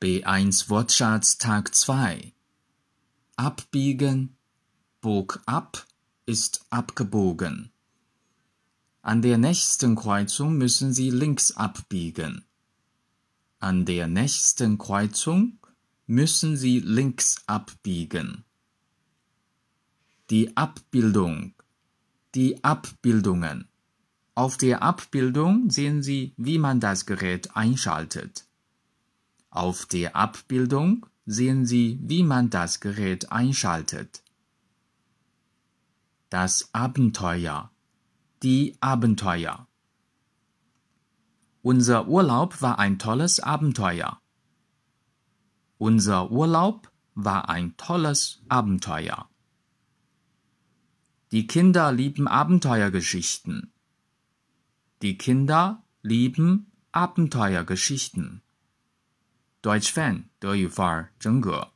B1 Wortschatz Tag 2 Abbiegen Bog ab ist abgebogen. An der nächsten Kreuzung müssen Sie links abbiegen. An der nächsten Kreuzung müssen Sie links abbiegen. Die Abbildung. Die Abbildungen. Auf der Abbildung sehen Sie, wie man das Gerät einschaltet. Auf der Abbildung sehen Sie, wie man das Gerät einschaltet. Das Abenteuer. Die Abenteuer. Unser Urlaub war ein tolles Abenteuer. Unser Urlaub war ein tolles Abenteuer. Die Kinder lieben Abenteuergeschichten. Die Kinder lieben Abenteuergeschichten. Deutsch Fan 德语范儿真格。